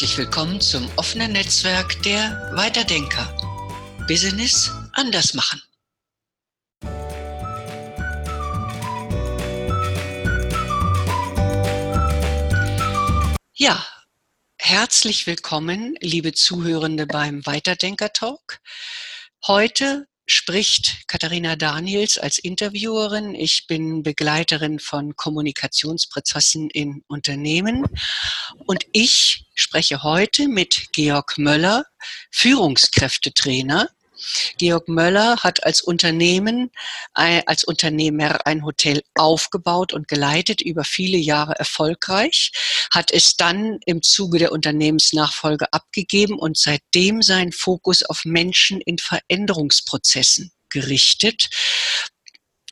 Herzlich willkommen zum offenen Netzwerk der Weiterdenker. Business anders machen. Ja, herzlich willkommen, liebe Zuhörende beim Weiterdenker Talk. Heute spricht Katharina Daniels als Interviewerin. Ich bin Begleiterin von Kommunikationsprozessen in Unternehmen und ich spreche heute mit Georg Möller, Führungskräftetrainer Georg Möller hat als Unternehmen, als Unternehmer ein Hotel aufgebaut und geleitet, über viele Jahre erfolgreich, hat es dann im Zuge der Unternehmensnachfolge abgegeben und seitdem seinen Fokus auf Menschen in Veränderungsprozessen gerichtet,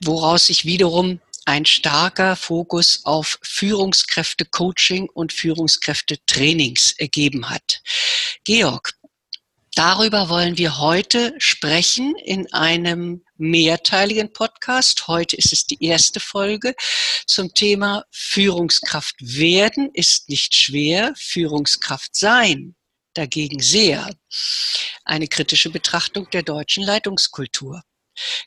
woraus sich wiederum ein starker Fokus auf Führungskräfte-Coaching und Führungskräfte-Trainings ergeben hat. Georg, Darüber wollen wir heute sprechen in einem mehrteiligen Podcast. Heute ist es die erste Folge zum Thema Führungskraft werden ist nicht schwer, Führungskraft sein dagegen sehr. Eine kritische Betrachtung der deutschen Leitungskultur.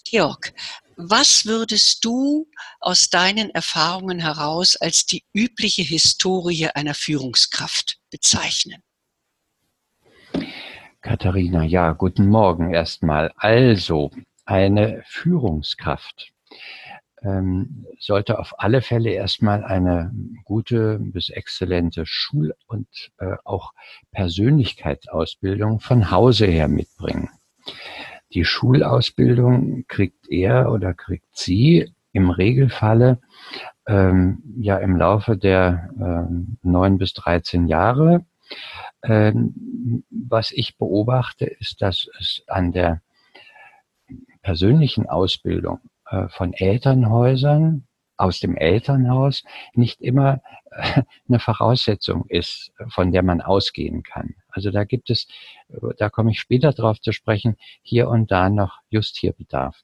Georg, was würdest du aus deinen Erfahrungen heraus als die übliche Historie einer Führungskraft bezeichnen? Katharina, ja, guten Morgen erstmal. Also, eine Führungskraft ähm, sollte auf alle Fälle erstmal eine gute bis exzellente Schul- und äh, auch Persönlichkeitsausbildung von Hause her mitbringen. Die Schulausbildung kriegt er oder kriegt sie im Regelfalle ähm, ja im Laufe der ähm, neun bis dreizehn Jahre ähm, was ich beobachte, ist, dass es an der persönlichen Ausbildung äh, von Elternhäusern aus dem Elternhaus nicht immer äh, eine Voraussetzung ist, von der man ausgehen kann. Also da gibt es, da komme ich später drauf zu sprechen, hier und da noch just hier Bedarf.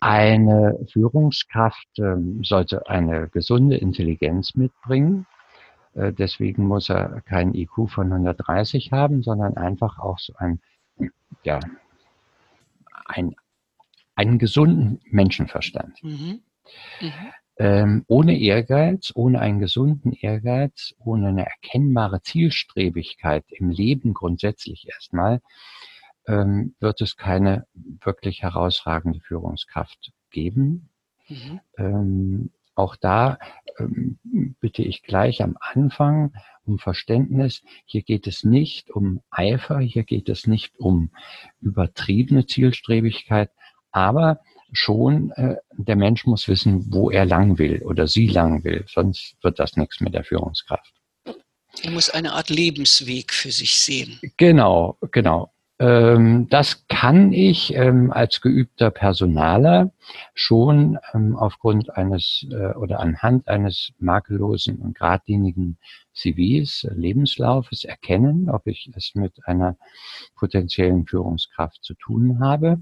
Eine Führungskraft ähm, sollte eine gesunde Intelligenz mitbringen. Äh, deswegen muss er keinen IQ von 130 haben, sondern einfach auch so ein, ja, ein, einen gesunden Menschenverstand. Mhm. Mhm. Ähm, ohne Ehrgeiz, ohne einen gesunden Ehrgeiz, ohne eine erkennbare Zielstrebigkeit im Leben grundsätzlich erstmal, ähm, wird es keine wirklich herausragende Führungskraft geben. Mhm. Ähm, auch da ähm, bitte ich gleich am Anfang um Verständnis. Hier geht es nicht um Eifer, hier geht es nicht um übertriebene Zielstrebigkeit, aber schon äh, der Mensch muss wissen, wo er lang will oder sie lang will, sonst wird das nichts mit der Führungskraft. Er muss eine Art Lebensweg für sich sehen. Genau, genau. Ähm, das kann ich ähm, als geübter Personaler schon ähm, aufgrund eines äh, oder anhand eines makellosen und geradlinigen CVs, Lebenslaufes erkennen, ob ich es mit einer potenziellen Führungskraft zu tun habe.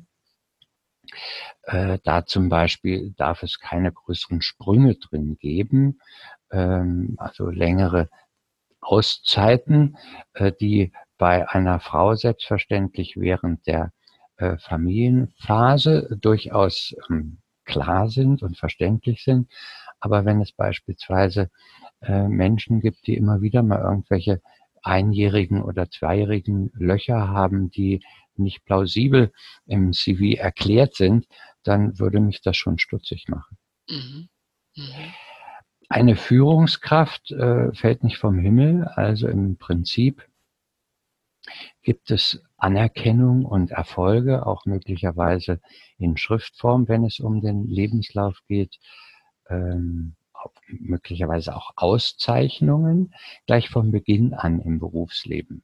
Äh, da zum Beispiel darf es keine größeren Sprünge drin geben, also längere Auszeiten, äh, die bei einer Frau selbstverständlich während der äh, Familienphase durchaus ähm, klar sind und verständlich sind. Aber wenn es beispielsweise äh, Menschen gibt, die immer wieder mal irgendwelche einjährigen oder zweijährigen Löcher haben, die nicht plausibel im CV erklärt sind, dann würde mich das schon stutzig machen. Mhm. Mhm. Eine Führungskraft äh, fällt nicht vom Himmel, also im Prinzip gibt es Anerkennung und Erfolge, auch möglicherweise in Schriftform, wenn es um den Lebenslauf geht, ähm, möglicherweise auch Auszeichnungen gleich von Beginn an im Berufsleben.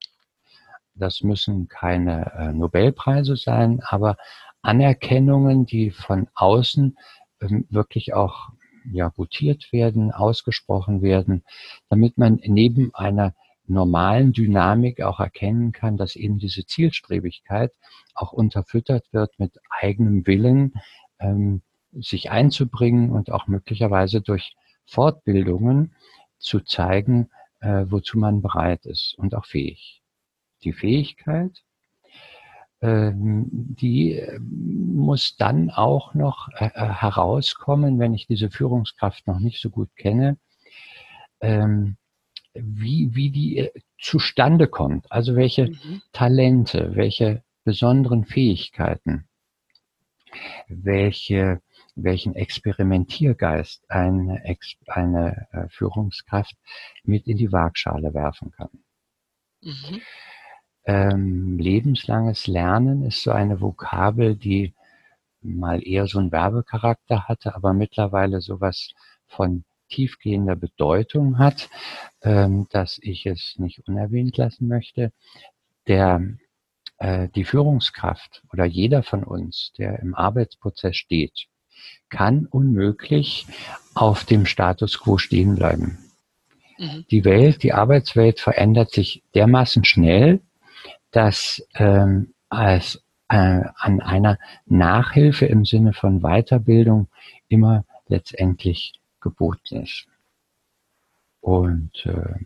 Das müssen keine äh, Nobelpreise sein, aber Anerkennungen, die von außen ähm, wirklich auch ja, gutiert werden, ausgesprochen werden, damit man neben einer normalen Dynamik auch erkennen kann, dass eben diese Zielstrebigkeit auch unterfüttert wird mit eigenem Willen, ähm, sich einzubringen und auch möglicherweise durch Fortbildungen zu zeigen, äh, wozu man bereit ist und auch fähig. Die Fähigkeit, ähm, die äh, muss dann auch noch äh, äh, herauskommen, wenn ich diese Führungskraft noch nicht so gut kenne, ähm, wie, wie die zustande kommt. Also welche mhm. Talente, welche besonderen Fähigkeiten, welche, welchen Experimentiergeist eine, eine Führungskraft mit in die Waagschale werfen kann. Mhm. Ähm, lebenslanges Lernen ist so eine Vokabel, die mal eher so einen Werbecharakter hatte, aber mittlerweile sowas von tiefgehender Bedeutung hat, ähm, dass ich es nicht unerwähnt lassen möchte. Der, äh, die Führungskraft oder jeder von uns, der im Arbeitsprozess steht, kann unmöglich auf dem Status quo stehen bleiben. Mhm. Die Welt, die Arbeitswelt verändert sich dermaßen schnell, dass ähm, als äh, an einer Nachhilfe im Sinne von Weiterbildung immer letztendlich geboten ist. Und äh,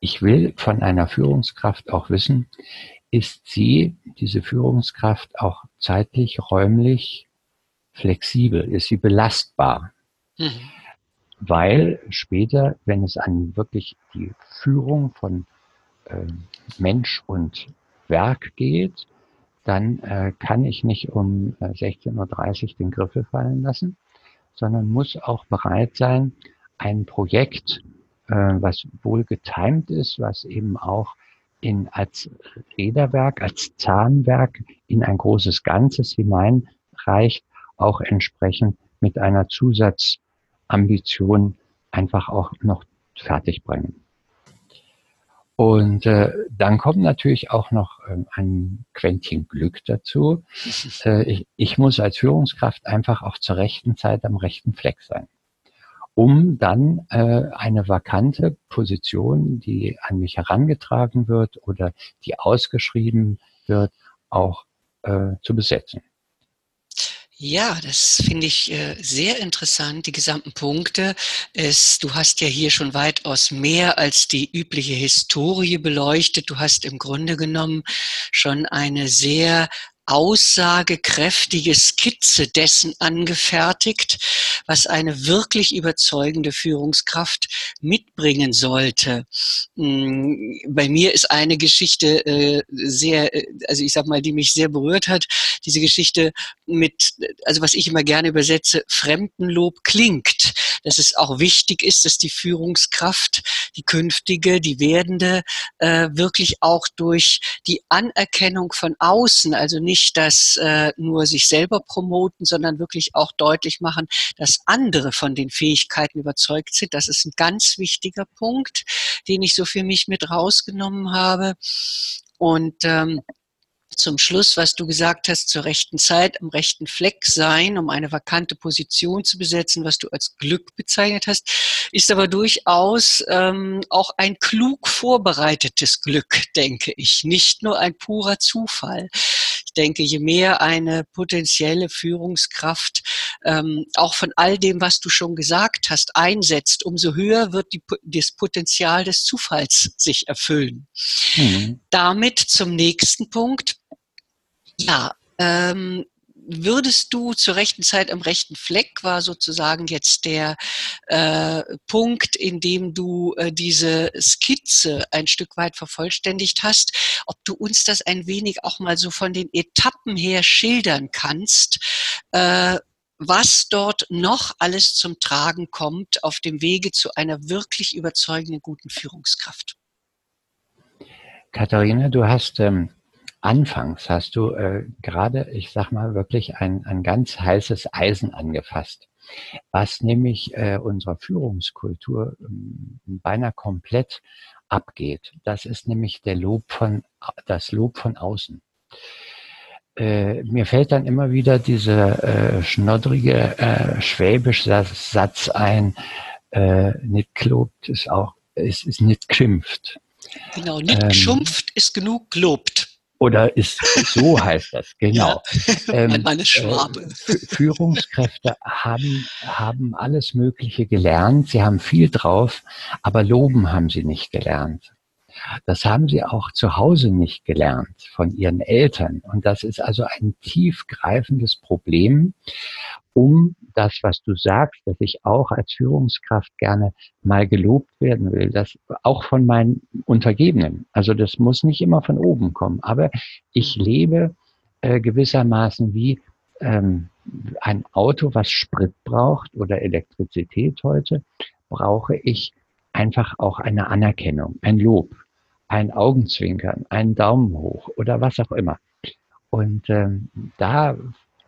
ich will von einer Führungskraft auch wissen, ist sie, diese Führungskraft, auch zeitlich, räumlich flexibel? Ist sie belastbar? Mhm. Weil später, wenn es an wirklich die Führung von äh, Mensch und Werk geht, dann äh, kann ich nicht um 16.30 äh, Uhr den Griffel fallen lassen, sondern muss auch bereit sein, ein Projekt, äh, was wohl getimt ist, was eben auch in, als Räderwerk, als Zahnwerk in ein großes Ganzes hineinreicht, auch entsprechend mit einer Zusatzambition einfach auch noch fertigbringen. Und äh, dann kommt natürlich auch noch ähm, ein Quäntchen Glück dazu. Äh, ich, ich muss als Führungskraft einfach auch zur rechten Zeit am rechten Fleck sein, um dann äh, eine vakante Position, die an mich herangetragen wird oder die ausgeschrieben wird, auch äh, zu besetzen. Ja, das finde ich äh, sehr interessant, die gesamten Punkte. Es, du hast ja hier schon weitaus mehr als die übliche Historie beleuchtet. Du hast im Grunde genommen schon eine sehr aussagekräftige Skizze dessen angefertigt, was eine wirklich überzeugende Führungskraft mitbringen sollte. Hm, bei mir ist eine Geschichte äh, sehr, äh, also ich sag mal, die mich sehr berührt hat, diese Geschichte mit, also was ich immer gerne übersetze, Fremdenlob klingt. Dass es auch wichtig ist, dass die Führungskraft, die künftige, die werdende, äh, wirklich auch durch die Anerkennung von außen, also nicht das äh, nur sich selber promoten, sondern wirklich auch deutlich machen, dass andere von den Fähigkeiten überzeugt sind. Das ist ein ganz wichtiger Punkt, den ich so für mich mit rausgenommen habe. Und ähm, zum Schluss, was du gesagt hast, zur rechten Zeit am rechten Fleck sein, um eine vakante Position zu besetzen, was du als Glück bezeichnet hast, ist aber durchaus ähm, auch ein klug vorbereitetes Glück, denke ich, nicht nur ein purer Zufall. Ich denke, je mehr eine potenzielle Führungskraft ähm, auch von all dem, was du schon gesagt hast, einsetzt, umso höher wird die, das Potenzial des Zufalls sich erfüllen. Mhm. Damit zum nächsten Punkt. Ja, ähm, würdest du zur rechten Zeit am rechten Fleck war sozusagen jetzt der äh, Punkt, in dem du äh, diese Skizze ein Stück weit vervollständigt hast, ob du uns das ein wenig auch mal so von den Etappen her schildern kannst, äh, was dort noch alles zum Tragen kommt auf dem Wege zu einer wirklich überzeugenden guten Führungskraft. Katharina, du hast ähm, anfangs hast du äh, gerade, ich sag mal, wirklich ein, ein ganz heißes Eisen angefasst, was nämlich äh, unserer Führungskultur ähm, beinahe komplett abgeht. Das ist nämlich der Lob von, das Lob von außen. Äh, mir fällt dann immer wieder dieser äh, schnoddrige äh, schwäbische Satz ein, äh, nicht gelobt ist auch, ist, ist nicht geschimpft. Genau, nicht ähm, geschumpft ist genug gelobt. Oder ist so heißt das, genau. Ja, ähm, meine Schwabe. Äh, Führungskräfte haben, haben alles Mögliche gelernt, sie haben viel drauf, aber loben haben sie nicht gelernt. Das haben sie auch zu Hause nicht gelernt von ihren Eltern. Und das ist also ein tiefgreifendes Problem, um das, was du sagst, dass ich auch als Führungskraft gerne mal gelobt werden will, das auch von meinen Untergebenen. Also das muss nicht immer von oben kommen, aber ich lebe äh, gewissermaßen wie ähm, ein Auto, was Sprit braucht oder Elektrizität heute, brauche ich einfach auch eine Anerkennung, ein Lob, ein Augenzwinkern, einen Daumen hoch oder was auch immer. Und ähm, da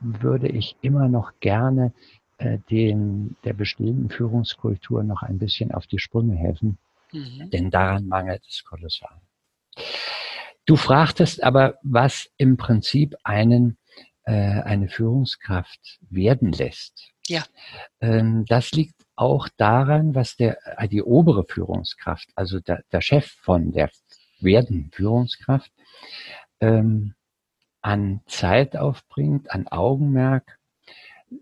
würde ich immer noch gerne äh, den, der bestehenden Führungskultur noch ein bisschen auf die Sprünge helfen, mhm. denn daran mangelt es kolossal. Du fragtest aber, was im Prinzip einen, äh, eine Führungskraft werden lässt. Ja. Ähm, das liegt auch daran, was der, äh, die obere Führungskraft, also der, der Chef von der werden Führungskraft, ähm, an Zeit aufbringt, an Augenmerk,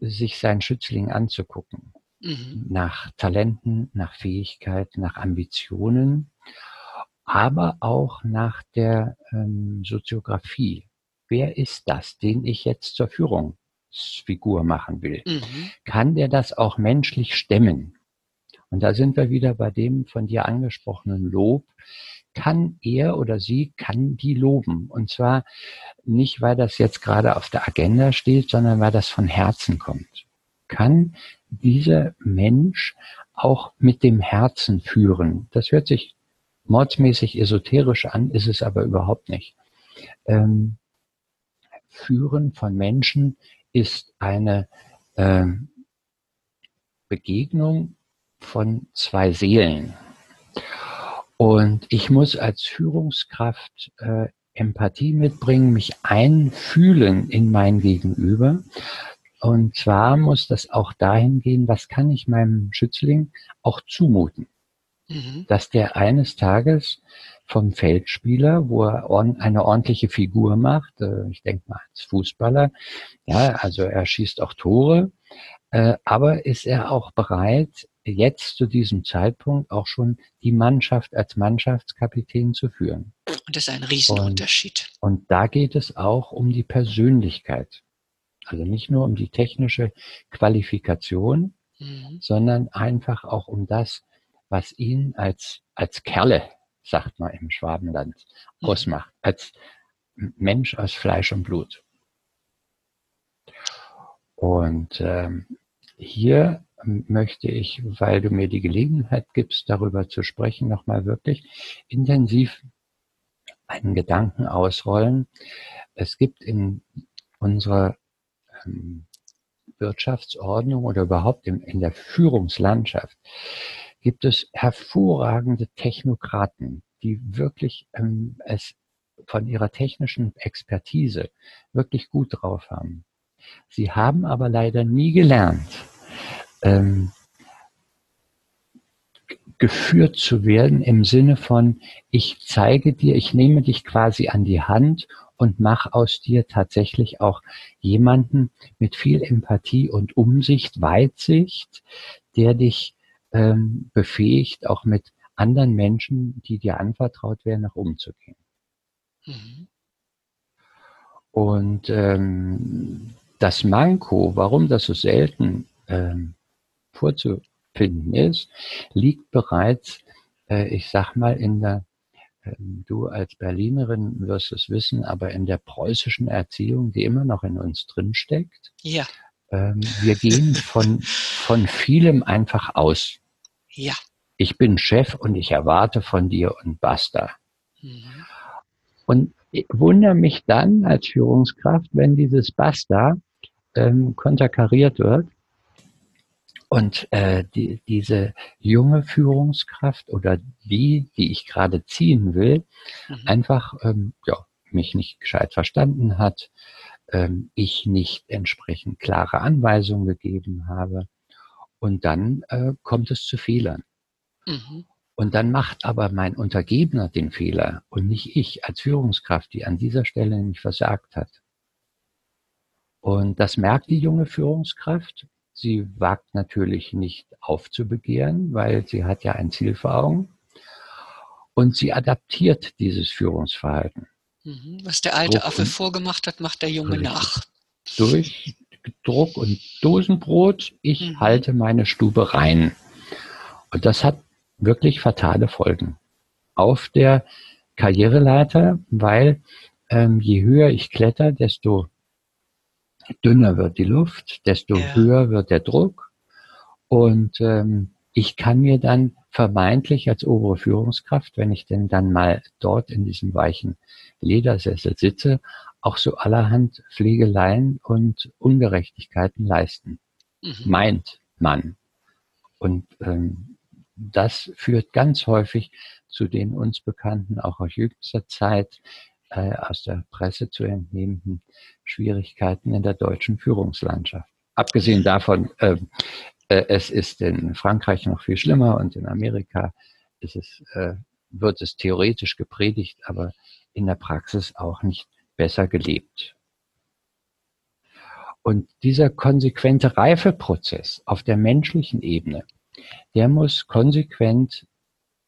sich seinen Schützling anzugucken. Mhm. Nach Talenten, nach Fähigkeit, nach Ambitionen, aber auch nach der ähm, Soziografie. Wer ist das, den ich jetzt zur Führungsfigur machen will? Mhm. Kann der das auch menschlich stemmen? Und da sind wir wieder bei dem von dir angesprochenen Lob kann er oder sie, kann die loben. Und zwar nicht, weil das jetzt gerade auf der Agenda steht, sondern weil das von Herzen kommt. Kann dieser Mensch auch mit dem Herzen führen? Das hört sich mordsmäßig esoterisch an, ist es aber überhaupt nicht. Ähm, führen von Menschen ist eine ähm, Begegnung von zwei Seelen. Und ich muss als Führungskraft äh, Empathie mitbringen, mich einfühlen in mein Gegenüber. Und zwar muss das auch dahin gehen, was kann ich meinem Schützling auch zumuten? Mhm. Dass der eines Tages vom Feldspieler, wo er eine ordentliche Figur macht, äh, ich denke mal als Fußballer, ja, also er schießt auch Tore, äh, aber ist er auch bereit, jetzt zu diesem Zeitpunkt auch schon die Mannschaft als Mannschaftskapitän zu führen. Und das ist ein Riesenunterschied. Und, und da geht es auch um die Persönlichkeit. Also nicht nur um die technische Qualifikation, mhm. sondern einfach auch um das, was ihn als, als Kerle, sagt man im Schwabenland, mhm. ausmacht, als Mensch aus Fleisch und Blut. Und ähm, hier möchte ich, weil du mir die Gelegenheit gibst, darüber zu sprechen, nochmal wirklich intensiv einen Gedanken ausrollen. Es gibt in unserer ähm, Wirtschaftsordnung oder überhaupt in, der Führungslandschaft gibt es hervorragende Technokraten, die wirklich ähm, es von ihrer technischen Expertise wirklich gut drauf haben. Sie haben aber leider nie gelernt, ähm, geführt zu werden im Sinne von, ich zeige dir, ich nehme dich quasi an die Hand und mach aus dir tatsächlich auch jemanden mit viel Empathie und Umsicht, Weitsicht, der dich ähm, befähigt, auch mit anderen Menschen, die dir anvertraut werden, nach umzugehen. Mhm. Und ähm, das Manko, warum das so selten ähm, vorzufinden ist, liegt bereits, äh, ich sag mal, in der, äh, du als Berlinerin wirst es wissen, aber in der preußischen Erziehung, die immer noch in uns drinsteckt. Ja. Ähm, wir gehen von, von vielem einfach aus. Ja. Ich bin Chef und ich erwarte von dir und basta. Mhm. Und ich wundere mich dann als Führungskraft, wenn dieses Basta ähm, konterkariert wird und äh, die, diese junge Führungskraft oder die, die ich gerade ziehen will, mhm. einfach ähm, ja, mich nicht gescheit verstanden hat, ähm, ich nicht entsprechend klare Anweisungen gegeben habe. Und dann äh, kommt es zu Fehlern. Mhm. Und dann macht aber mein Untergebener den Fehler und nicht ich als Führungskraft, die an dieser Stelle nicht versagt hat. Und das merkt die junge Führungskraft. Sie wagt natürlich nicht aufzubegehren, weil sie hat ja ein Ziel vor Augen. Und sie adaptiert dieses Führungsverhalten. Mhm. Was der alte Druck Affe vorgemacht hat, macht der Junge nach. Durch Druck und Dosenbrot, ich mhm. halte meine Stube rein. Und das hat wirklich fatale Folgen auf der Karriereleiter, weil ähm, je höher ich kletter, desto dünner wird die Luft, desto ja. höher wird der Druck. Und ähm, ich kann mir dann vermeintlich als obere Führungskraft, wenn ich denn dann mal dort in diesem weichen Ledersessel sitze, auch so allerhand Pflegeleien und Ungerechtigkeiten leisten. Mhm. Meint man. Und ähm, das führt ganz häufig zu den uns bekannten, auch aus jüngster Zeit aus der Presse zu entnehmenden Schwierigkeiten in der deutschen Führungslandschaft. Abgesehen davon, äh, äh, es ist in Frankreich noch viel schlimmer und in Amerika ist es, äh, wird es theoretisch gepredigt, aber in der Praxis auch nicht besser gelebt. Und dieser konsequente Reifeprozess auf der menschlichen Ebene, der muss konsequent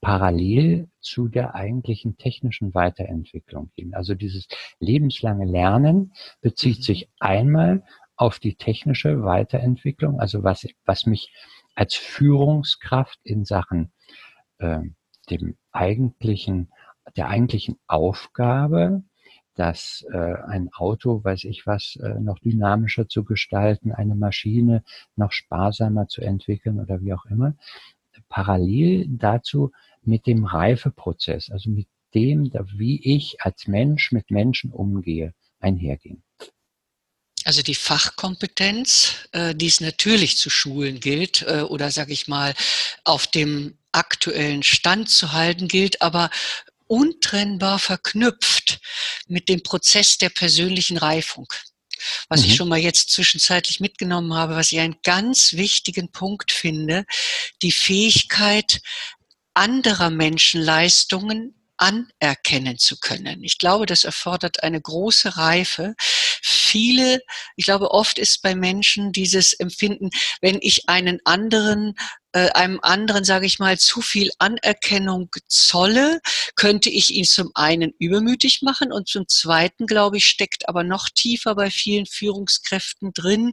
parallel zu der eigentlichen technischen Weiterentwicklung gehen. Also dieses lebenslange Lernen bezieht mhm. sich einmal auf die technische Weiterentwicklung, also was, was mich als Führungskraft in Sachen äh, dem eigentlichen, der eigentlichen Aufgabe dass äh, ein Auto, weiß ich was, äh, noch dynamischer zu gestalten, eine Maschine noch sparsamer zu entwickeln oder wie auch immer. Parallel dazu mit dem Reifeprozess, also mit dem, wie ich als Mensch mit Menschen umgehe, einhergehen. Also die Fachkompetenz, äh, die es natürlich zu schulen gilt äh, oder sage ich mal auf dem aktuellen Stand zu halten gilt, aber untrennbar verknüpft mit dem Prozess der persönlichen Reifung. Was mhm. ich schon mal jetzt zwischenzeitlich mitgenommen habe, was ich einen ganz wichtigen Punkt finde, die Fähigkeit anderer Menschen Leistungen anerkennen zu können. Ich glaube, das erfordert eine große Reife. Viele, ich glaube, oft ist bei Menschen dieses Empfinden, wenn ich einen anderen äh, einem anderen, sage ich mal, zu viel Anerkennung zolle, könnte ich ihn zum einen übermütig machen und zum zweiten, glaube ich, steckt aber noch tiefer bei vielen Führungskräften drin,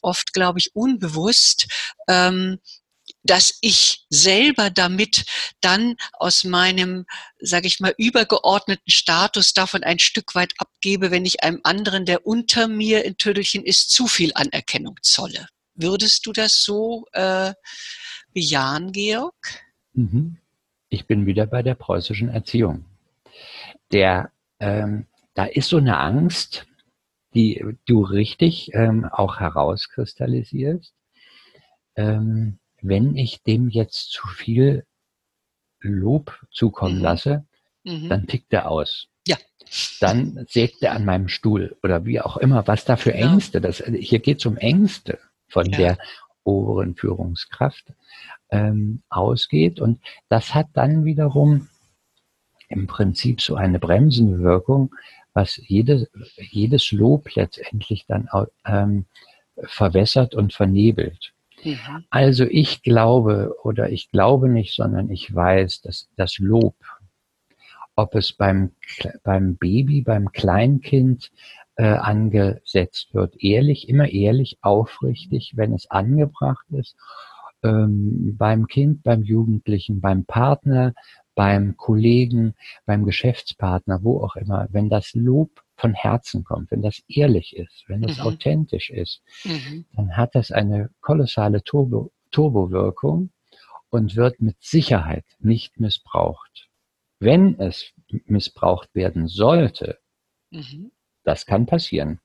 oft, glaube ich, unbewusst, ähm, dass ich selber damit dann aus meinem, sage ich mal, übergeordneten Status davon ein Stück weit abgebe, wenn ich einem anderen, der unter mir in Tüdelchen ist, zu viel Anerkennung zolle. Würdest du das so äh, bejahen, Georg? Mhm. Ich bin wieder bei der preußischen Erziehung. Der, ähm, da ist so eine Angst, die du richtig ähm, auch herauskristallisierst. Ähm, wenn ich dem jetzt zu viel Lob zukommen mhm. lasse, mhm. dann tickt er aus. Ja. Dann sägt er an meinem Stuhl oder wie auch immer, was da für genau. Ängste, das, hier geht es um Ängste von ja. der oberen Führungskraft ähm, ausgeht. Und das hat dann wiederum im Prinzip so eine bremsende Wirkung, was jede, jedes Lob letztendlich dann ähm, verwässert und vernebelt. Mhm. Also ich glaube oder ich glaube nicht, sondern ich weiß, dass das Lob, ob es beim, beim Baby, beim Kleinkind äh, angesetzt wird, ehrlich, immer ehrlich, aufrichtig, wenn es angebracht ist, ähm, beim Kind, beim Jugendlichen, beim Partner, beim Kollegen, beim Geschäftspartner, wo auch immer, wenn das Lob von Herzen kommt, wenn das ehrlich ist, wenn es mhm. authentisch ist, mhm. dann hat das eine kolossale Turbo, Turbowirkung und wird mit Sicherheit nicht missbraucht. Wenn es missbraucht werden sollte, mhm. das kann passieren,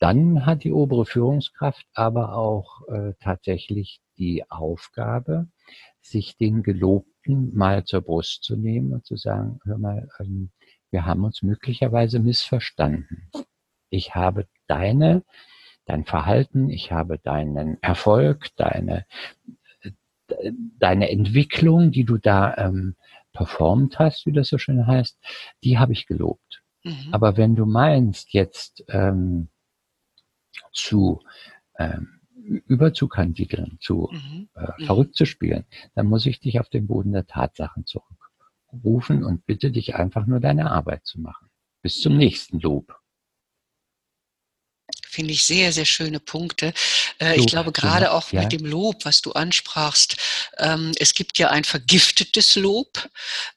dann hat die obere Führungskraft aber auch äh, tatsächlich die Aufgabe, sich den Gelobten mal zur Brust zu nehmen und zu sagen, hör mal, ähm, wir haben uns möglicherweise missverstanden. Ich habe deine, dein Verhalten, ich habe deinen Erfolg, deine, deine Entwicklung, die du da ähm, performt hast, wie das so schön heißt, die habe ich gelobt. Mhm. Aber wenn du meinst, jetzt ähm, zu ähm, überzukandideln, zu mhm. äh, mhm. verrückt zu spielen, dann muss ich dich auf den Boden der Tatsachen zurückrufen und bitte dich einfach nur deine Arbeit zu machen. Bis zum nächsten Lob finde ich sehr, sehr schöne Punkte. Äh, ich glaube gerade auch ja. mit dem Lob, was du ansprachst, ähm, es gibt ja ein vergiftetes Lob,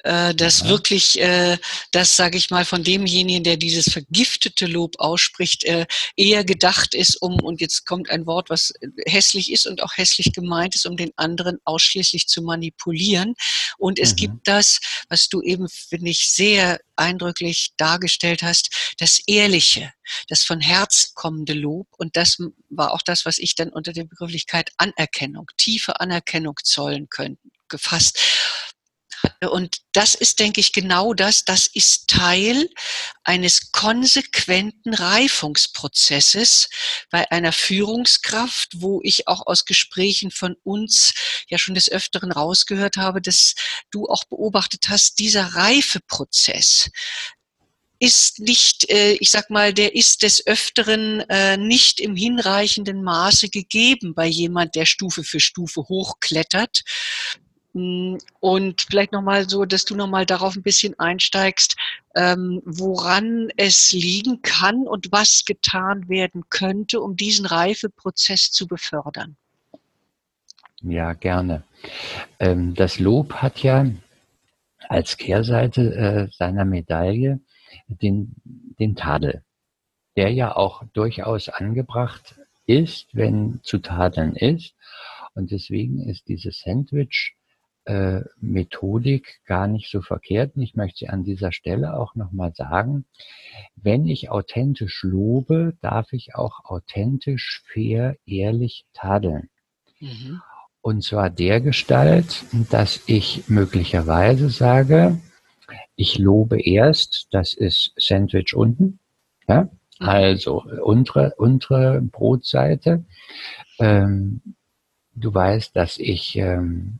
äh, das ja. wirklich, äh, das sage ich mal, von demjenigen, der dieses vergiftete Lob ausspricht, äh, eher gedacht ist, um, und jetzt kommt ein Wort, was hässlich ist und auch hässlich gemeint ist, um den anderen ausschließlich zu manipulieren. Und es mhm. gibt das, was du eben, finde ich, sehr eindrücklich dargestellt hast, das Ehrliche, das von Herzen kommende Lob. Und das war auch das, was ich dann unter der Begrifflichkeit Anerkennung, tiefe Anerkennung zollen könnte, gefasst. Und das ist, denke ich, genau das. Das ist Teil eines konsequenten Reifungsprozesses bei einer Führungskraft, wo ich auch aus Gesprächen von uns ja schon des Öfteren rausgehört habe, dass du auch beobachtet hast, dieser Reifeprozess ist nicht, äh, ich sag mal, der ist des Öfteren äh, nicht im hinreichenden Maße gegeben bei jemand, der Stufe für Stufe hochklettert. Mm, und vielleicht nochmal so, dass du nochmal darauf ein bisschen einsteigst, ähm, woran es liegen kann und was getan werden könnte, um diesen Reifeprozess zu befördern. Ja, gerne. Ähm, das Lob hat ja als Kehrseite äh, seiner Medaille den, den Tadel, der ja auch durchaus angebracht ist, wenn zu tadeln ist. Und deswegen ist diese Sandwich-Methodik äh, gar nicht so verkehrt. Und ich möchte sie an dieser Stelle auch nochmal sagen, wenn ich authentisch lobe, darf ich auch authentisch, fair, ehrlich tadeln. Mhm. Und zwar der Gestalt, dass ich möglicherweise sage, ich lobe erst, das ist Sandwich unten, ja, mhm. also untere, untere Brotseite. Ähm, du weißt, dass ich ähm,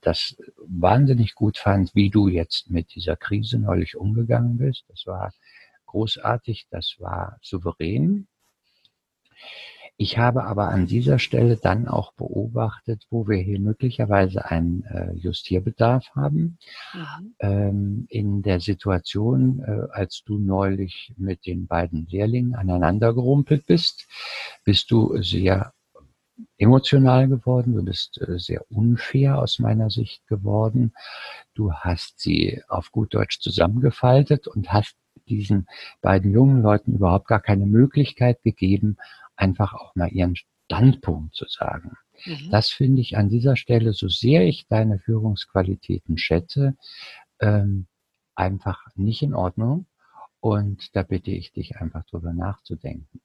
das wahnsinnig gut fand, wie du jetzt mit dieser Krise neulich umgegangen bist. Das war großartig, das war souverän. Ich habe aber an dieser Stelle dann auch beobachtet, wo wir hier möglicherweise einen äh, Justierbedarf haben. Mhm. Ähm, in der Situation, äh, als du neulich mit den beiden Lehrlingen aneinandergerumpelt bist, bist du sehr emotional geworden, du bist äh, sehr unfair aus meiner Sicht geworden. Du hast sie auf gut Deutsch zusammengefaltet und hast diesen beiden jungen Leuten überhaupt gar keine Möglichkeit gegeben, einfach auch mal ihren Standpunkt zu sagen. Mhm. Das finde ich an dieser Stelle, so sehr ich deine Führungsqualitäten schätze, ähm, einfach nicht in Ordnung. Und da bitte ich dich einfach drüber nachzudenken.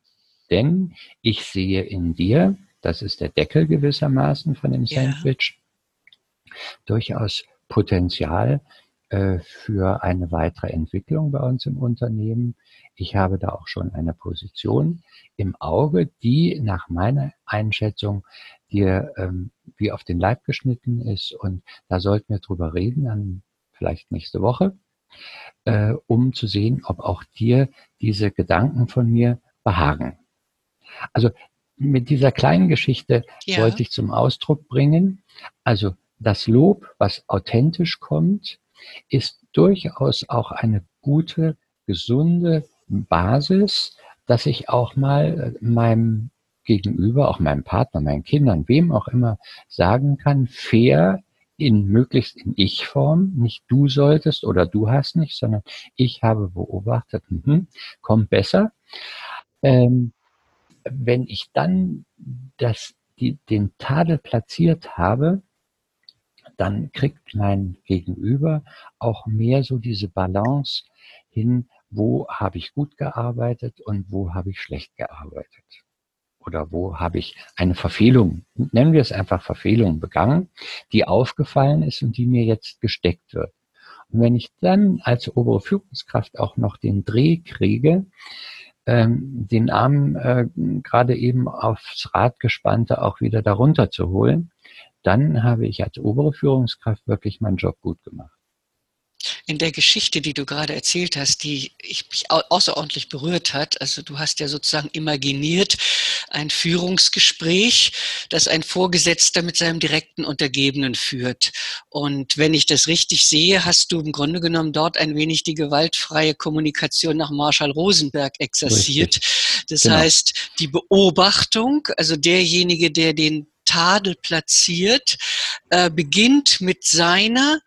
Denn ich sehe in dir, das ist der Deckel gewissermaßen von dem Sandwich, ja. durchaus Potenzial für eine weitere Entwicklung bei uns im Unternehmen. Ich habe da auch schon eine Position im Auge, die nach meiner Einschätzung dir ähm, wie auf den Leib geschnitten ist. Und da sollten wir drüber reden, dann vielleicht nächste Woche, äh, um zu sehen, ob auch dir diese Gedanken von mir behagen. Also mit dieser kleinen Geschichte ja. wollte ich zum Ausdruck bringen, also das Lob, was authentisch kommt, ist durchaus auch eine gute, gesunde Basis, dass ich auch mal äh, meinem Gegenüber, auch meinem Partner, meinen Kindern, wem auch immer sagen kann, fair in möglichst in Ich-Form, nicht du solltest oder du hast nicht, sondern ich habe beobachtet, mh, kommt besser. Ähm, wenn ich dann das, die, den Tadel platziert habe, dann kriegt mein Gegenüber auch mehr so diese Balance hin, wo habe ich gut gearbeitet und wo habe ich schlecht gearbeitet. Oder wo habe ich eine Verfehlung, nennen wir es einfach Verfehlung begangen, die aufgefallen ist und die mir jetzt gesteckt wird. Und wenn ich dann als obere Führungskraft auch noch den Dreh kriege, ähm, den Arm äh, gerade eben aufs Rad gespannte auch wieder darunter zu holen, dann habe ich als obere Führungskraft wirklich meinen Job gut gemacht in der Geschichte, die du gerade erzählt hast, die mich außerordentlich berührt hat. Also du hast ja sozusagen imaginiert ein Führungsgespräch, das ein Vorgesetzter mit seinem direkten Untergebenen führt. Und wenn ich das richtig sehe, hast du im Grunde genommen dort ein wenig die gewaltfreie Kommunikation nach Marshall Rosenberg exerziert. Richtig. Das genau. heißt, die Beobachtung, also derjenige, der den Tadel platziert, äh, beginnt mit seiner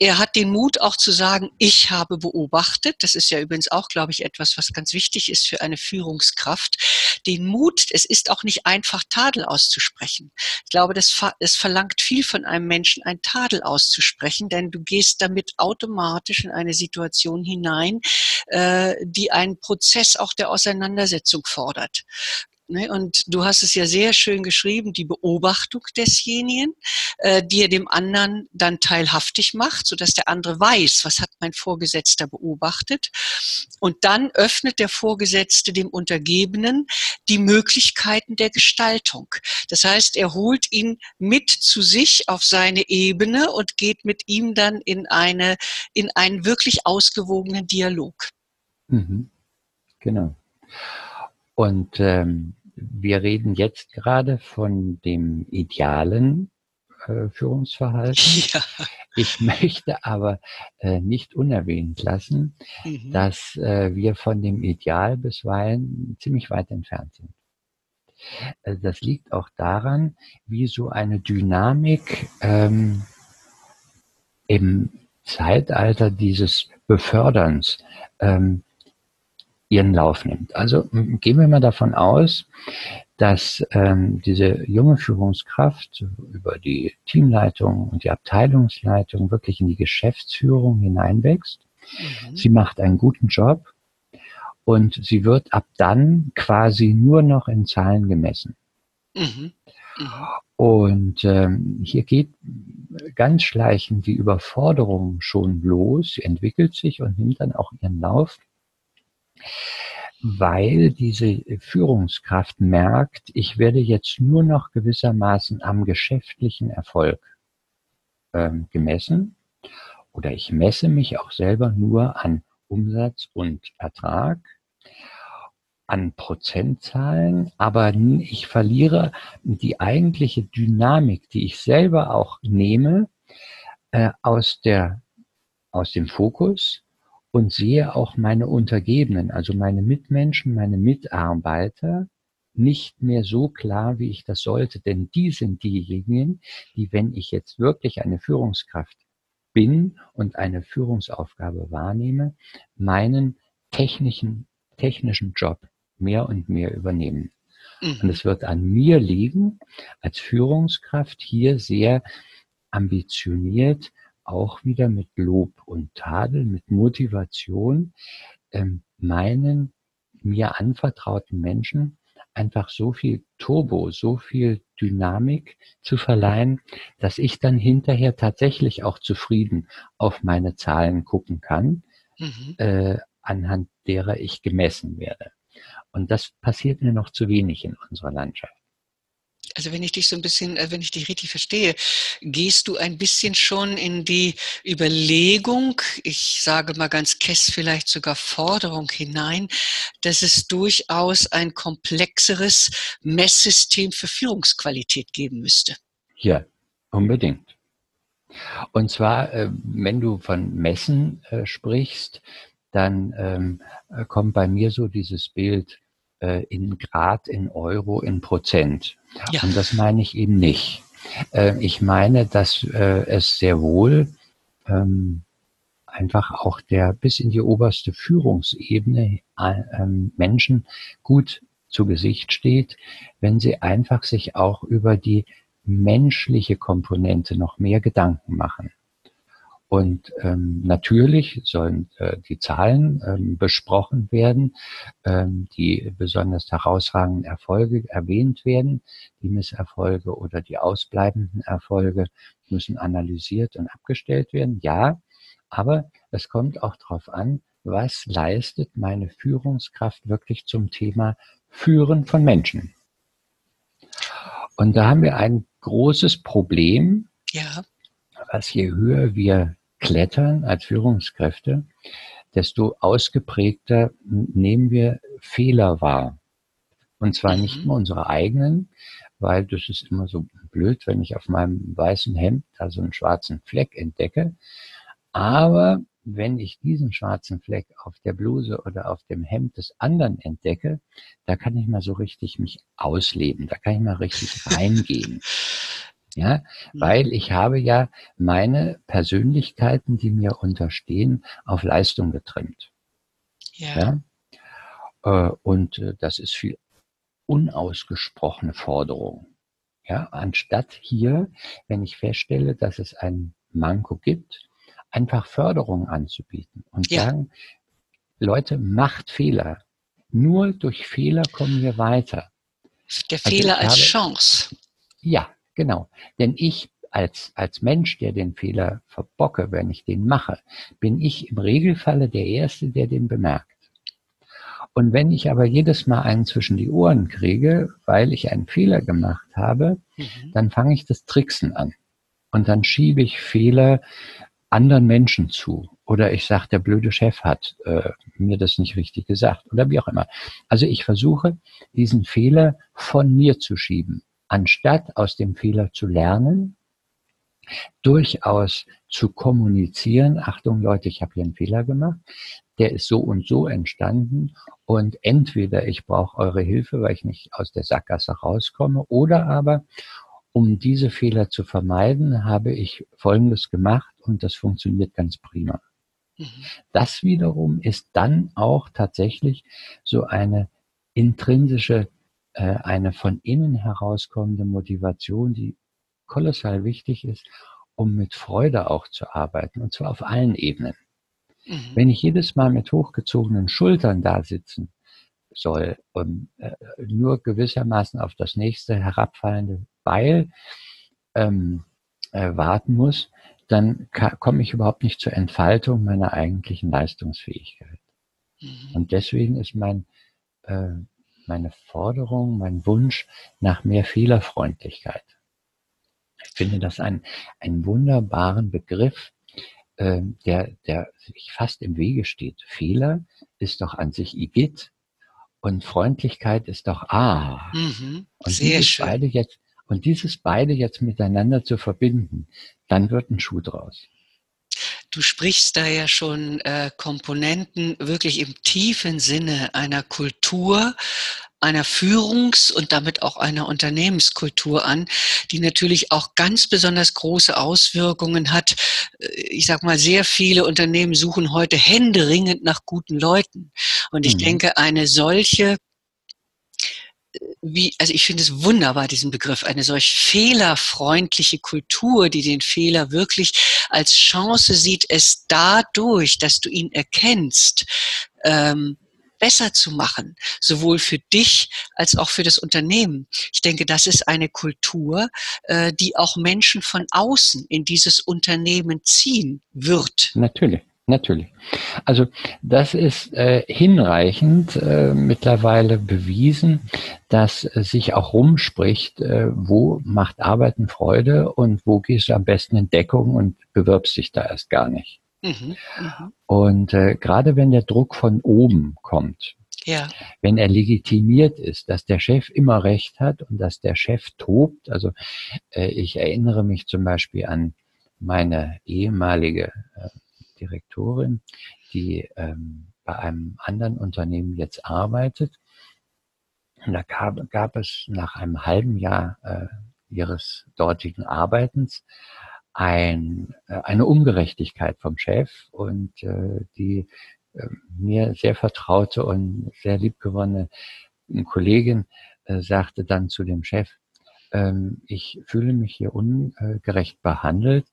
er hat den Mut auch zu sagen, ich habe beobachtet. Das ist ja übrigens auch, glaube ich, etwas, was ganz wichtig ist für eine Führungskraft. Den Mut, es ist auch nicht einfach, Tadel auszusprechen. Ich glaube, das, es verlangt viel von einem Menschen, ein Tadel auszusprechen, denn du gehst damit automatisch in eine Situation hinein, äh, die einen Prozess auch der Auseinandersetzung fordert. Ne? Und du hast es ja sehr schön geschrieben, die Beobachtung desjenigen, äh, die er dem anderen dann teilhaftig macht, sodass der andere weiß, was hat mein Vorgesetzter beobachtet. Und dann öffnet der Vorgesetzte dem Untergebenen die Möglichkeiten der Gestaltung. Das heißt, er holt ihn mit zu sich auf seine Ebene und geht mit ihm dann in eine, in einen wirklich ausgewogenen Dialog. Mhm. Genau. Und ähm, wir reden jetzt gerade von dem idealen äh, Führungsverhalten. Ja. Ich möchte aber äh, nicht unerwähnt lassen, mhm. dass äh, wir von dem Ideal bisweilen ziemlich weit entfernt sind. Also das liegt auch daran, wie so eine Dynamik ähm, im Zeitalter dieses Beförderns ähm, ihren Lauf nimmt. Also gehen wir mal davon aus, dass ähm, diese junge Führungskraft über die Teamleitung und die Abteilungsleitung wirklich in die Geschäftsführung hineinwächst. Mhm. Sie macht einen guten Job und sie wird ab dann quasi nur noch in Zahlen gemessen. Mhm. Mhm. Und ähm, hier geht ganz schleichend die Überforderung schon los, sie entwickelt sich und nimmt dann auch ihren Lauf weil diese Führungskraft merkt, ich werde jetzt nur noch gewissermaßen am geschäftlichen Erfolg ähm, gemessen. Oder ich messe mich auch selber nur an Umsatz und Ertrag, an Prozentzahlen, aber ich verliere die eigentliche Dynamik, die ich selber auch nehme, äh, aus der aus dem Fokus und sehe auch meine Untergebenen, also meine Mitmenschen, meine Mitarbeiter, nicht mehr so klar, wie ich das sollte. Denn die sind diejenigen, die, wenn ich jetzt wirklich eine Führungskraft bin und eine Führungsaufgabe wahrnehme, meinen technischen, technischen Job mehr und mehr übernehmen. Mhm. Und es wird an mir liegen, als Führungskraft hier sehr ambitioniert auch wieder mit Lob und Tadel, mit Motivation, ähm, meinen mir anvertrauten Menschen einfach so viel Turbo, so viel Dynamik zu verleihen, dass ich dann hinterher tatsächlich auch zufrieden auf meine Zahlen gucken kann, mhm. äh, anhand derer ich gemessen werde. Und das passiert mir noch zu wenig in unserer Landschaft also wenn ich dich so ein bisschen, äh, wenn ich dich richtig verstehe, gehst du ein bisschen schon in die Überlegung, ich sage mal ganz kess vielleicht sogar Forderung hinein, dass es durchaus ein komplexeres Messsystem für Führungsqualität geben müsste. Ja, unbedingt. Und zwar, äh, wenn du von Messen äh, sprichst, dann ähm, kommt bei mir so dieses Bild, äh, in Grad, in Euro, in Prozent. Ja. Und das meine ich eben nicht. Äh, ich meine, dass äh, es sehr wohl ähm, einfach auch der bis in die oberste Führungsebene äh, ähm, Menschen gut zu Gesicht steht, wenn sie einfach sich auch über die menschliche Komponente noch mehr Gedanken machen. Und ähm, natürlich sollen äh, die Zahlen ähm, besprochen werden, ähm, die besonders herausragenden Erfolge erwähnt werden. Die Misserfolge oder die ausbleibenden Erfolge müssen analysiert und abgestellt werden. Ja, aber es kommt auch darauf an, was leistet meine Führungskraft wirklich zum Thema Führen von Menschen. Und da haben wir ein großes Problem, Ja. was je höher wir klettern als Führungskräfte, desto ausgeprägter nehmen wir Fehler wahr. Und zwar nicht Mhm. nur unsere eigenen, weil das ist immer so blöd, wenn ich auf meinem weißen Hemd da so einen schwarzen Fleck entdecke. Aber wenn ich diesen schwarzen Fleck auf der Bluse oder auf dem Hemd des anderen entdecke, da kann ich mal so richtig mich ausleben, da kann ich mal richtig reingehen. Ja, Mhm. weil ich habe ja meine Persönlichkeiten, die mir unterstehen, auf Leistung getrimmt. Ja. Ja? Äh, Und äh, das ist viel unausgesprochene Forderung. Ja, anstatt hier, wenn ich feststelle, dass es ein Manko gibt, einfach Förderung anzubieten und Ja. sagen, Leute, macht Fehler. Nur durch Fehler kommen wir weiter. Der Also Fehler ich als habe- Chance. Ja, genau. Denn ich als, als Mensch, der den Fehler verbocke, wenn ich den mache, bin ich im Regelfalle der Erste, der den bemerkt. Und wenn ich aber jedes Mal einen zwischen die Ohren kriege, weil ich einen Fehler gemacht habe, Mhm. dann fange ich das Tricksen an. Und dann schiebe ich Fehler anderen Menschen zu. Oder ich sage, der blöde Chef hat äh, mir das nicht richtig gesagt. Oder wie auch immer. Also ich versuche, diesen Fehler von mir zu schieben, anstatt aus dem Fehler zu lernen, durchaus zu kommunizieren. Achtung Leute, ich habe hier einen Fehler gemacht. Der ist so und so entstanden. Und entweder ich brauche eure Hilfe, weil ich nicht aus der Sackgasse rauskomme, oder aber um diese Fehler zu vermeiden, habe ich Folgendes gemacht und das funktioniert ganz prima. Mhm. Das wiederum ist dann auch tatsächlich so eine intrinsische, eine von innen herauskommende Motivation, die kolossal wichtig ist, um mit Freude auch zu arbeiten, und zwar auf allen Ebenen. Mhm. Wenn ich jedes Mal mit hochgezogenen Schultern da sitzen soll und äh, nur gewissermaßen auf das nächste herabfallende Beil ähm, äh, warten muss, dann komme ich überhaupt nicht zur Entfaltung meiner eigentlichen Leistungsfähigkeit. Mhm. Und deswegen ist mein, äh, meine Forderung, mein Wunsch nach mehr Fehlerfreundlichkeit. Ich finde das ein, einen wunderbaren Begriff, äh, der, der sich fast im Wege steht. Fehler ist doch an sich Igitt und Freundlichkeit ist doch A. Mhm. Und dieses schön. beide jetzt und dieses beide jetzt miteinander zu verbinden, dann wird ein Schuh draus. Du sprichst da ja schon äh, Komponenten wirklich im tiefen Sinne einer Kultur, einer Führungs- und damit auch einer Unternehmenskultur an, die natürlich auch ganz besonders große Auswirkungen hat. Äh, Ich sag mal, sehr viele Unternehmen suchen heute händeringend nach guten Leuten. Und ich Mhm. denke, eine solche wie, also ich finde es wunderbar, diesen Begriff, eine solch fehlerfreundliche Kultur, die den Fehler wirklich als Chance sieht, es dadurch, dass du ihn erkennst, ähm, besser zu machen, sowohl für dich als auch für das Unternehmen. Ich denke, das ist eine Kultur, äh, die auch Menschen von außen in dieses Unternehmen ziehen wird. Natürlich, natürlich. Also das ist äh, hinreichend äh, mittlerweile bewiesen, dass äh, sich auch rumspricht, äh, wo macht Arbeiten Freude und wo gehst du am besten in Deckung und bewirbst dich da erst gar nicht. Mhm, mhm. Und äh, gerade wenn der Druck von oben kommt, Ja, wenn er legitimiert ist, dass der Chef immer recht hat und dass der Chef tobt. Also äh, ich erinnere mich zum Beispiel an meine ehemalige Direktorin, die ähm, bei einem anderen Unternehmen jetzt arbeitet. Und da gab, gab es nach einem halben Jahr äh, ihres dortigen Arbeitens ein, äh, eine Ungerechtigkeit vom Chef und äh, die äh, mir sehr vertraute und sehr liebgewonnene Kollegin äh, sagte dann zu dem Chef, ähm, ich fühle mich hier ungerecht behandelt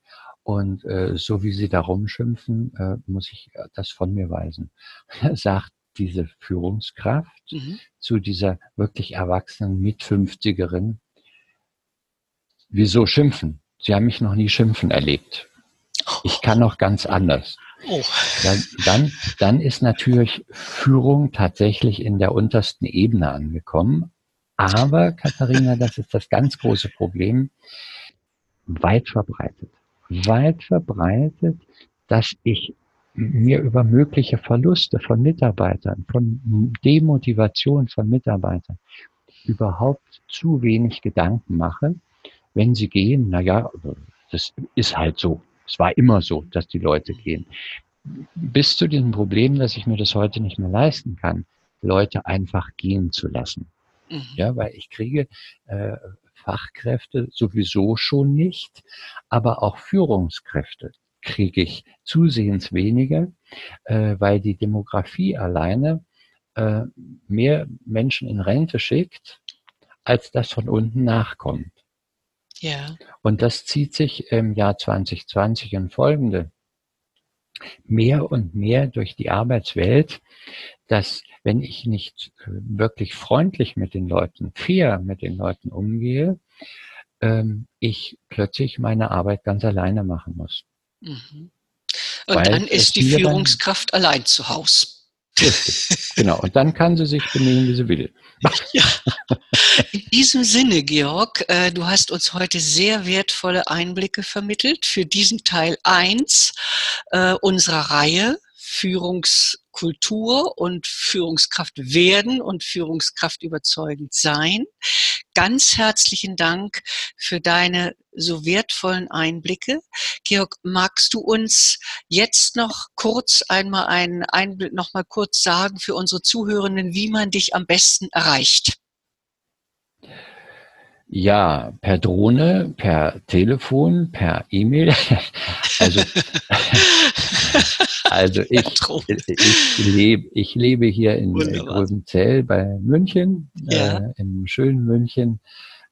und äh, so wie Sie da rumschimpfen, äh, muss ich das von mir weisen. Sagt diese Führungskraft mhm. zu dieser wirklich erwachsenen Mit-50erin, wieso schimpfen? Sie haben mich noch nie schimpfen erlebt. Ich kann noch ganz anders. Oh. Ja, dann, dann ist natürlich Führung tatsächlich in der untersten Ebene angekommen. Aber, Katharina, das ist das ganz große Problem, weit verbreitet. Weit verbreitet, dass ich mir über mögliche Verluste von Mitarbeitern, von Demotivation von Mitarbeitern überhaupt zu wenig Gedanken mache. Wenn sie gehen, na ja, das ist halt so. Es war immer so, dass die Leute gehen. Bis zu diesem Problem, dass ich mir das heute nicht mehr leisten kann, Leute einfach gehen zu lassen. Mhm. Ja, weil ich kriege äh, Fachkräfte sowieso schon nicht, aber auch Führungskräfte kriege ich zusehends weniger, äh, weil die Demografie alleine äh, mehr Menschen in Rente schickt, als das von unten nachkommt. Ja. Und das zieht sich im Jahr 2020 und folgende mehr und mehr durch die Arbeitswelt, dass wenn ich nicht äh, wirklich freundlich mit den Leuten, fair mit den Leuten umgehe, ähm, ich plötzlich meine Arbeit ganz alleine machen muss. Mhm. Und Weil dann ist die Führungskraft dann, allein zu Hause. Richtig, genau. Und dann kann sie sich benehmen, wie sie will. Ja. In diesem Sinne, Georg, äh, du hast uns heute sehr wertvolle Einblicke vermittelt für diesen Teil 1 äh, unserer Reihe Führungskultur und Führungskraft werden und Führungskraft überzeugend sein. Ganz herzlichen Dank für deine so wertvollen Einblicke. Georg, magst du uns jetzt noch kurz einmal einen Einblick noch mal kurz sagen für unsere Zuhörenden, wie man dich am besten erreicht? Ja, per Drohne, per Telefon, per E-Mail. Also, also ich, ich, lebe, ich lebe hier in Gröbenzell bei München, ja. äh, im schönen München,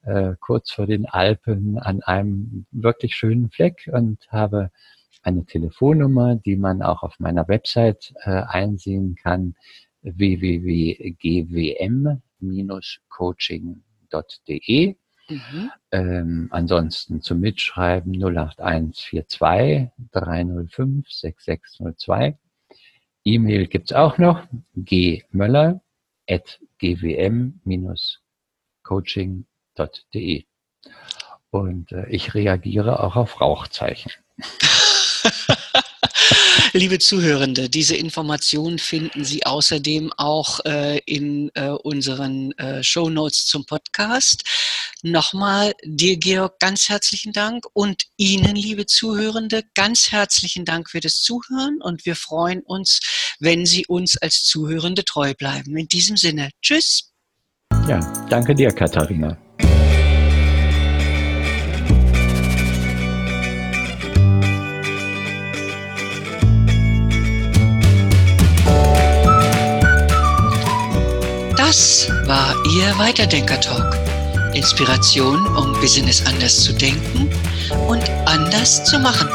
äh, kurz vor den Alpen an einem wirklich schönen Fleck und habe eine Telefonnummer, die man auch auf meiner Website äh, einsehen kann, www.gwm-coaching.de. Mhm. Ähm, ansonsten zum Mitschreiben 08142 305 6602. E-Mail gibt's auch noch, gmöller at gwm-coaching.de. Und äh, ich reagiere auch auf Rauchzeichen. Liebe Zuhörende, diese Informationen finden Sie außerdem auch äh, in äh, unseren äh, Show Notes zum Podcast. Nochmal dir, Georg, ganz herzlichen Dank und Ihnen, liebe Zuhörende, ganz herzlichen Dank für das Zuhören und wir freuen uns, wenn Sie uns als Zuhörende treu bleiben. In diesem Sinne, tschüss. Ja, danke dir, Katharina. Das war Ihr Weiterdenker-Talk. Inspiration, um Business anders zu denken und anders zu machen.